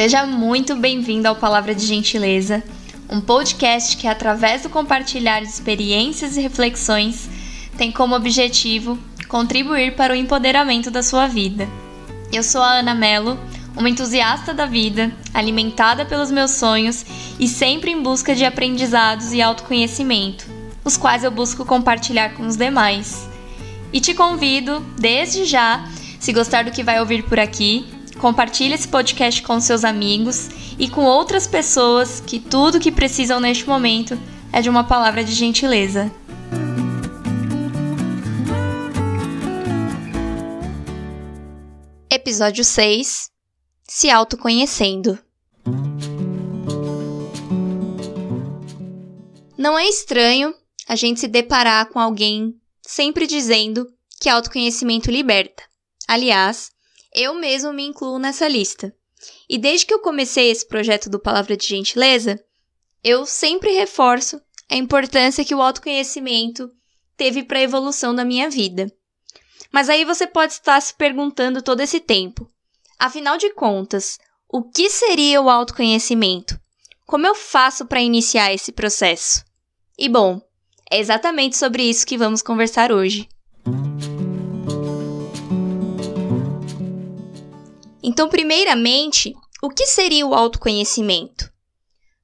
Seja muito bem-vindo ao Palavra de Gentileza, um podcast que, através do compartilhar de experiências e reflexões, tem como objetivo contribuir para o empoderamento da sua vida. Eu sou a Ana Mello, uma entusiasta da vida, alimentada pelos meus sonhos e sempre em busca de aprendizados e autoconhecimento, os quais eu busco compartilhar com os demais. E te convido, desde já, se gostar do que vai ouvir por aqui, compartilhe esse podcast com seus amigos e com outras pessoas que tudo que precisam neste momento é de uma palavra de gentileza. Episódio 6 Se autoconhecendo. Não é estranho a gente se deparar com alguém sempre dizendo que autoconhecimento liberta. Aliás, eu mesmo me incluo nessa lista. E desde que eu comecei esse projeto do Palavra de Gentileza, eu sempre reforço a importância que o autoconhecimento teve para a evolução da minha vida. Mas aí você pode estar se perguntando todo esse tempo: afinal de contas, o que seria o autoconhecimento? Como eu faço para iniciar esse processo? E bom, é exatamente sobre isso que vamos conversar hoje. Então, primeiramente, o que seria o autoconhecimento?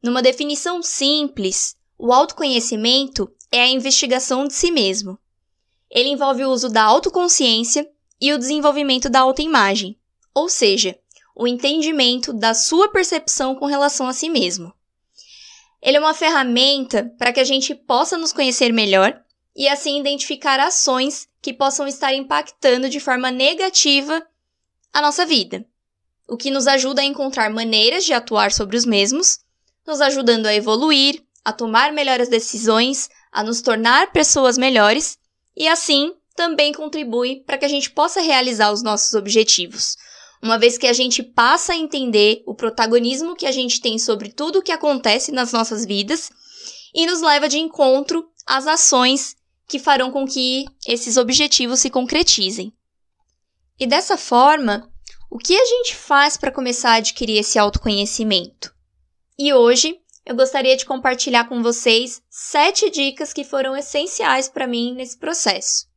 Numa definição simples, o autoconhecimento é a investigação de si mesmo. Ele envolve o uso da autoconsciência e o desenvolvimento da autoimagem, ou seja, o entendimento da sua percepção com relação a si mesmo. Ele é uma ferramenta para que a gente possa nos conhecer melhor e assim identificar ações que possam estar impactando de forma negativa a nossa vida o que nos ajuda a encontrar maneiras de atuar sobre os mesmos, nos ajudando a evoluir, a tomar melhores decisões, a nos tornar pessoas melhores e assim também contribui para que a gente possa realizar os nossos objetivos. Uma vez que a gente passa a entender o protagonismo que a gente tem sobre tudo o que acontece nas nossas vidas e nos leva de encontro às ações que farão com que esses objetivos se concretizem. E dessa forma, o que a gente faz para começar a adquirir esse autoconhecimento? E hoje eu gostaria de compartilhar com vocês sete dicas que foram essenciais para mim nesse processo.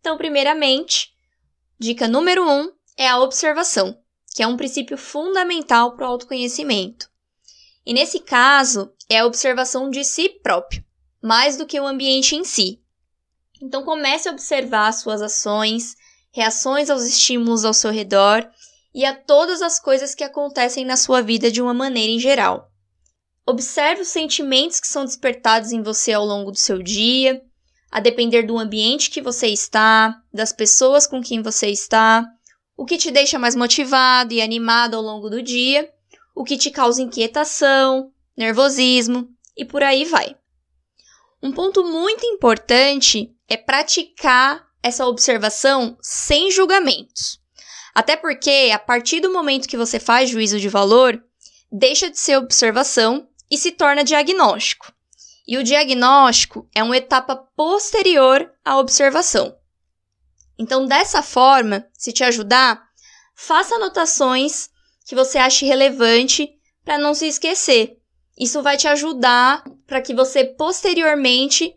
Então, primeiramente, dica número um é a observação, que é um princípio fundamental para o autoconhecimento. E nesse caso, é a observação de si próprio, mais do que o ambiente em si. Então, comece a observar suas ações, reações aos estímulos ao seu redor e a todas as coisas que acontecem na sua vida de uma maneira em geral. Observe os sentimentos que são despertados em você ao longo do seu dia, a depender do ambiente que você está, das pessoas com quem você está, o que te deixa mais motivado e animado ao longo do dia, o que te causa inquietação, nervosismo e por aí vai. Um ponto muito importante é praticar essa observação sem julgamentos. Até porque, a partir do momento que você faz juízo de valor, deixa de ser observação e se torna diagnóstico. E o diagnóstico é uma etapa posterior à observação. Então, dessa forma, se te ajudar, faça anotações que você ache relevante para não se esquecer. Isso vai te ajudar para que você posteriormente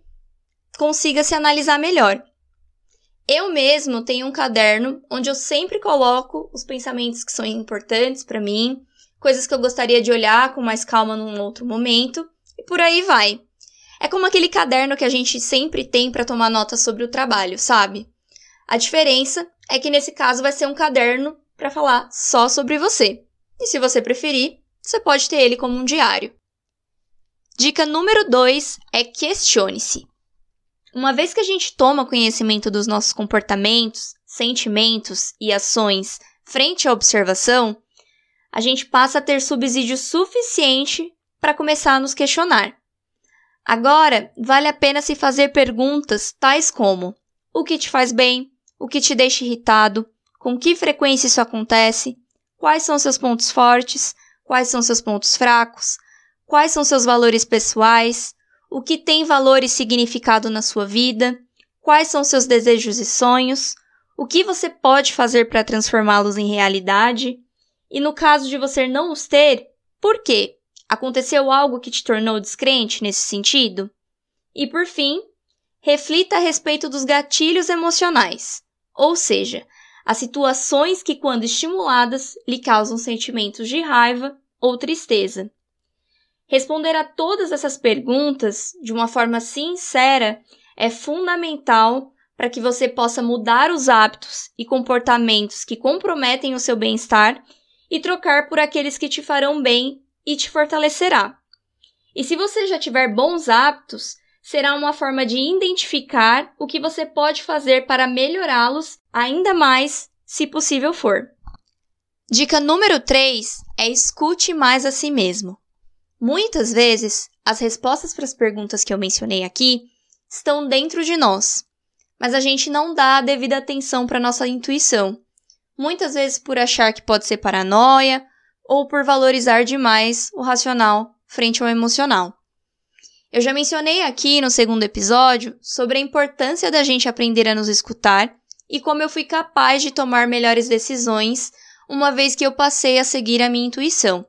consiga se analisar melhor. Eu mesmo tenho um caderno onde eu sempre coloco os pensamentos que são importantes para mim, coisas que eu gostaria de olhar com mais calma num outro momento, e por aí vai. É como aquele caderno que a gente sempre tem para tomar nota sobre o trabalho, sabe? A diferença é que nesse caso vai ser um caderno para falar só sobre você. E se você preferir, você pode ter ele como um diário. Dica número 2 é questione-se. Uma vez que a gente toma conhecimento dos nossos comportamentos, sentimentos e ações frente à observação, a gente passa a ter subsídio suficiente para começar a nos questionar. Agora, vale a pena se fazer perguntas tais como: o que te faz bem? O que te deixa irritado? Com que frequência isso acontece? Quais são seus pontos fortes? Quais são seus pontos fracos? Quais são seus valores pessoais? O que tem valor e significado na sua vida, quais são seus desejos e sonhos, o que você pode fazer para transformá-los em realidade E no caso de você não os ter, por quê? Aconteceu algo que te tornou descrente nesse sentido? E por fim, reflita a respeito dos gatilhos emocionais, ou seja, as situações que, quando estimuladas, lhe causam sentimentos de raiva ou tristeza. Responder a todas essas perguntas de uma forma sincera é fundamental para que você possa mudar os hábitos e comportamentos que comprometem o seu bem-estar e trocar por aqueles que te farão bem e te fortalecerá. E se você já tiver bons hábitos, será uma forma de identificar o que você pode fazer para melhorá-los ainda mais, se possível for. Dica número 3 é escute mais a si mesmo. Muitas vezes, as respostas para as perguntas que eu mencionei aqui estão dentro de nós, mas a gente não dá a devida atenção para nossa intuição. Muitas vezes por achar que pode ser paranoia ou por valorizar demais o racional frente ao emocional. Eu já mencionei aqui no segundo episódio sobre a importância da gente aprender a nos escutar e como eu fui capaz de tomar melhores decisões uma vez que eu passei a seguir a minha intuição.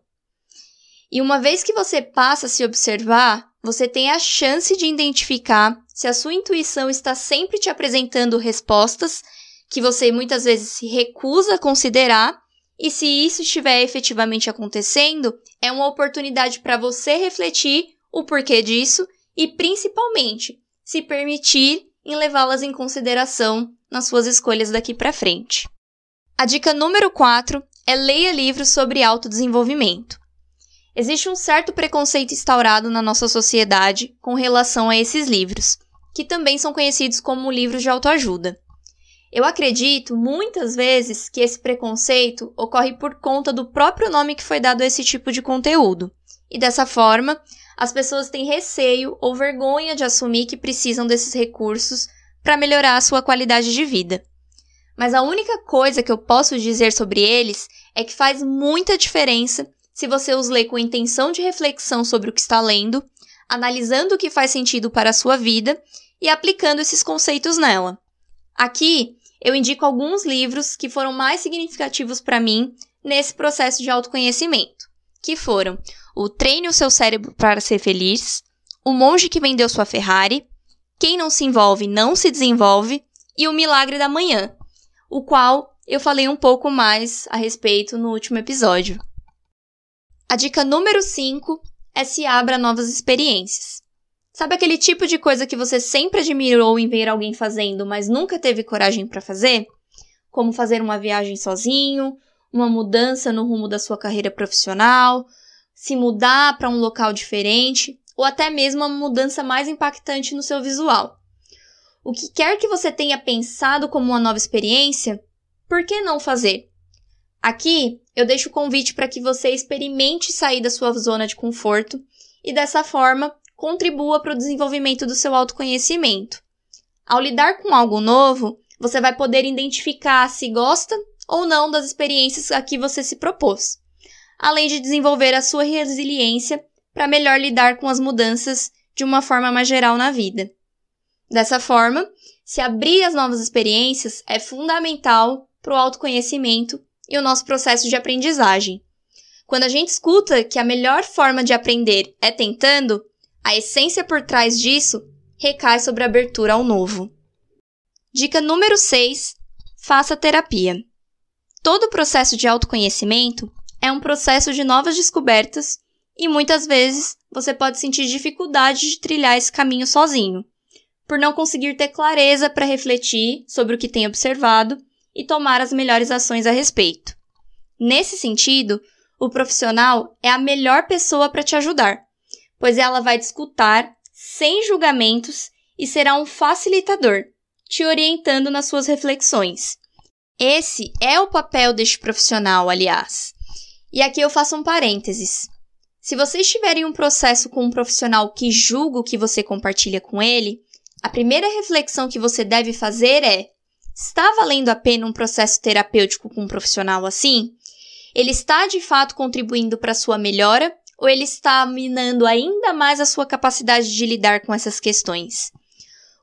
E uma vez que você passa a se observar, você tem a chance de identificar se a sua intuição está sempre te apresentando respostas que você muitas vezes se recusa a considerar, e se isso estiver efetivamente acontecendo, é uma oportunidade para você refletir o porquê disso e, principalmente, se permitir em levá-las em consideração nas suas escolhas daqui para frente. A dica número 4 é leia livros sobre autodesenvolvimento. Existe um certo preconceito instaurado na nossa sociedade com relação a esses livros, que também são conhecidos como livros de autoajuda. Eu acredito muitas vezes que esse preconceito ocorre por conta do próprio nome que foi dado a esse tipo de conteúdo. E dessa forma, as pessoas têm receio ou vergonha de assumir que precisam desses recursos para melhorar a sua qualidade de vida. Mas a única coisa que eu posso dizer sobre eles é que faz muita diferença se você os lê com intenção de reflexão sobre o que está lendo, analisando o que faz sentido para a sua vida e aplicando esses conceitos nela. Aqui eu indico alguns livros que foram mais significativos para mim nesse processo de autoconhecimento, que foram o Treine o seu cérebro para ser feliz, O monge que vendeu sua Ferrari, Quem não se envolve não se desenvolve e O milagre da manhã, o qual eu falei um pouco mais a respeito no último episódio. A dica número 5 é se abra novas experiências. Sabe aquele tipo de coisa que você sempre admirou em ver alguém fazendo, mas nunca teve coragem para fazer? Como fazer uma viagem sozinho, uma mudança no rumo da sua carreira profissional, se mudar para um local diferente ou até mesmo uma mudança mais impactante no seu visual. O que quer que você tenha pensado como uma nova experiência, por que não fazer? Aqui eu deixo o convite para que você experimente sair da sua zona de conforto e dessa forma contribua para o desenvolvimento do seu autoconhecimento. Ao lidar com algo novo, você vai poder identificar se gosta ou não das experiências a que você se propôs além de desenvolver a sua resiliência para melhor lidar com as mudanças de uma forma mais geral na vida. Dessa forma, se abrir às novas experiências é fundamental para o autoconhecimento e o nosso processo de aprendizagem. Quando a gente escuta que a melhor forma de aprender é tentando, a essência por trás disso recai sobre a abertura ao novo. Dica número 6: faça terapia. Todo o processo de autoconhecimento é um processo de novas descobertas e muitas vezes você pode sentir dificuldade de trilhar esse caminho sozinho, por não conseguir ter clareza para refletir sobre o que tem observado e tomar as melhores ações a respeito. Nesse sentido, o profissional é a melhor pessoa para te ajudar, pois ela vai te escutar sem julgamentos e será um facilitador, te orientando nas suas reflexões. Esse é o papel deste profissional, aliás. E aqui eu faço um parênteses. Se você estiver em um processo com um profissional que julga o que você compartilha com ele, a primeira reflexão que você deve fazer é: está valendo a pena um processo terapêutico com um profissional assim? Ele está de fato contribuindo para sua melhora ou ele está minando ainda mais a sua capacidade de lidar com essas questões?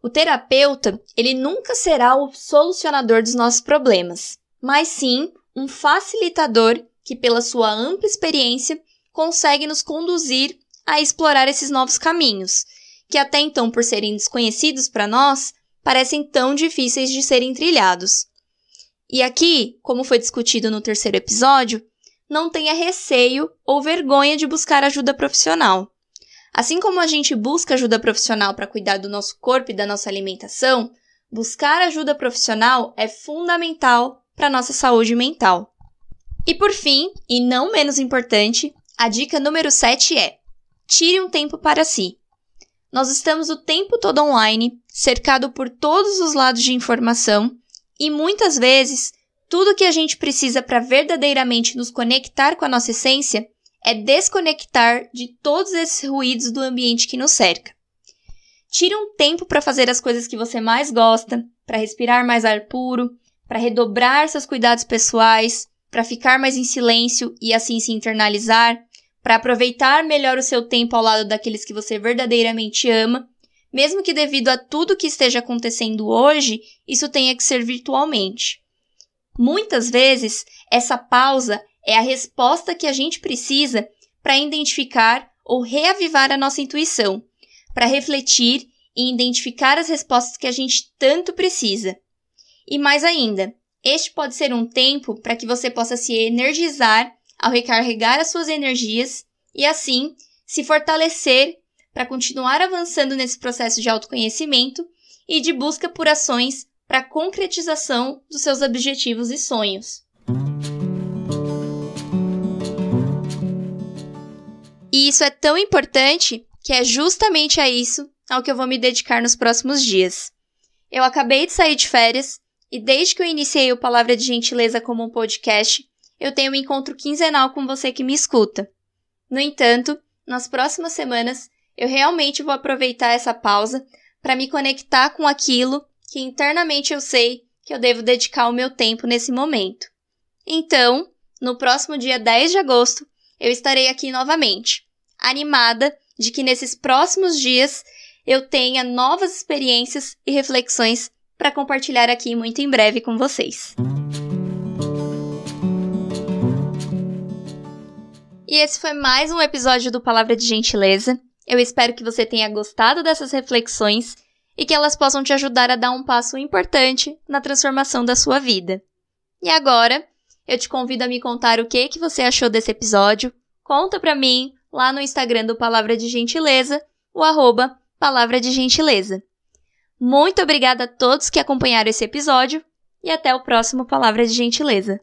O terapeuta, ele nunca será o solucionador dos nossos problemas, mas sim um facilitador que, pela sua ampla experiência, consegue nos conduzir a explorar esses novos caminhos, que até então, por serem desconhecidos para nós, parecem tão difíceis de serem trilhados. E aqui, como foi discutido no terceiro episódio, não tenha receio ou vergonha de buscar ajuda profissional. Assim como a gente busca ajuda profissional para cuidar do nosso corpo e da nossa alimentação, buscar ajuda profissional é fundamental para nossa saúde mental. E por fim, e não menos importante, a dica número 7 é: tire um tempo para si. Nós estamos o tempo todo online, cercado por todos os lados de informação, e muitas vezes tudo que a gente precisa para verdadeiramente nos conectar com a nossa essência é desconectar de todos esses ruídos do ambiente que nos cerca. Tire um tempo para fazer as coisas que você mais gosta, para respirar mais ar puro, para redobrar seus cuidados pessoais, para ficar mais em silêncio e assim se internalizar, para aproveitar melhor o seu tempo ao lado daqueles que você verdadeiramente ama, mesmo que devido a tudo que esteja acontecendo hoje, isso tenha que ser virtualmente. Muitas vezes, essa pausa é a resposta que a gente precisa para identificar ou reavivar a nossa intuição, para refletir e identificar as respostas que a gente tanto precisa. E mais ainda, este pode ser um tempo para que você possa se energizar ao recarregar as suas energias e assim se fortalecer para continuar avançando nesse processo de autoconhecimento e de busca por ações para a concretização dos seus objetivos e sonhos. E isso é tão importante que é justamente a isso ao que eu vou me dedicar nos próximos dias. Eu acabei de sair de férias e desde que eu iniciei o Palavra de Gentileza como um podcast, eu tenho um encontro quinzenal com você que me escuta. No entanto, nas próximas semanas, eu realmente vou aproveitar essa pausa para me conectar com aquilo que internamente eu sei que eu devo dedicar o meu tempo nesse momento. Então, no próximo dia 10 de agosto, eu estarei aqui novamente animada de que nesses próximos dias eu tenha novas experiências e reflexões para compartilhar aqui muito em breve com vocês. E esse foi mais um episódio do Palavra de Gentileza. Eu espero que você tenha gostado dessas reflexões e que elas possam te ajudar a dar um passo importante na transformação da sua vida. E agora, eu te convido a me contar o que que você achou desse episódio. Conta pra mim lá no Instagram do Palavra de Gentileza, o arroba Palavra de Gentileza. Muito obrigada a todos que acompanharam esse episódio e até o próximo Palavra de Gentileza.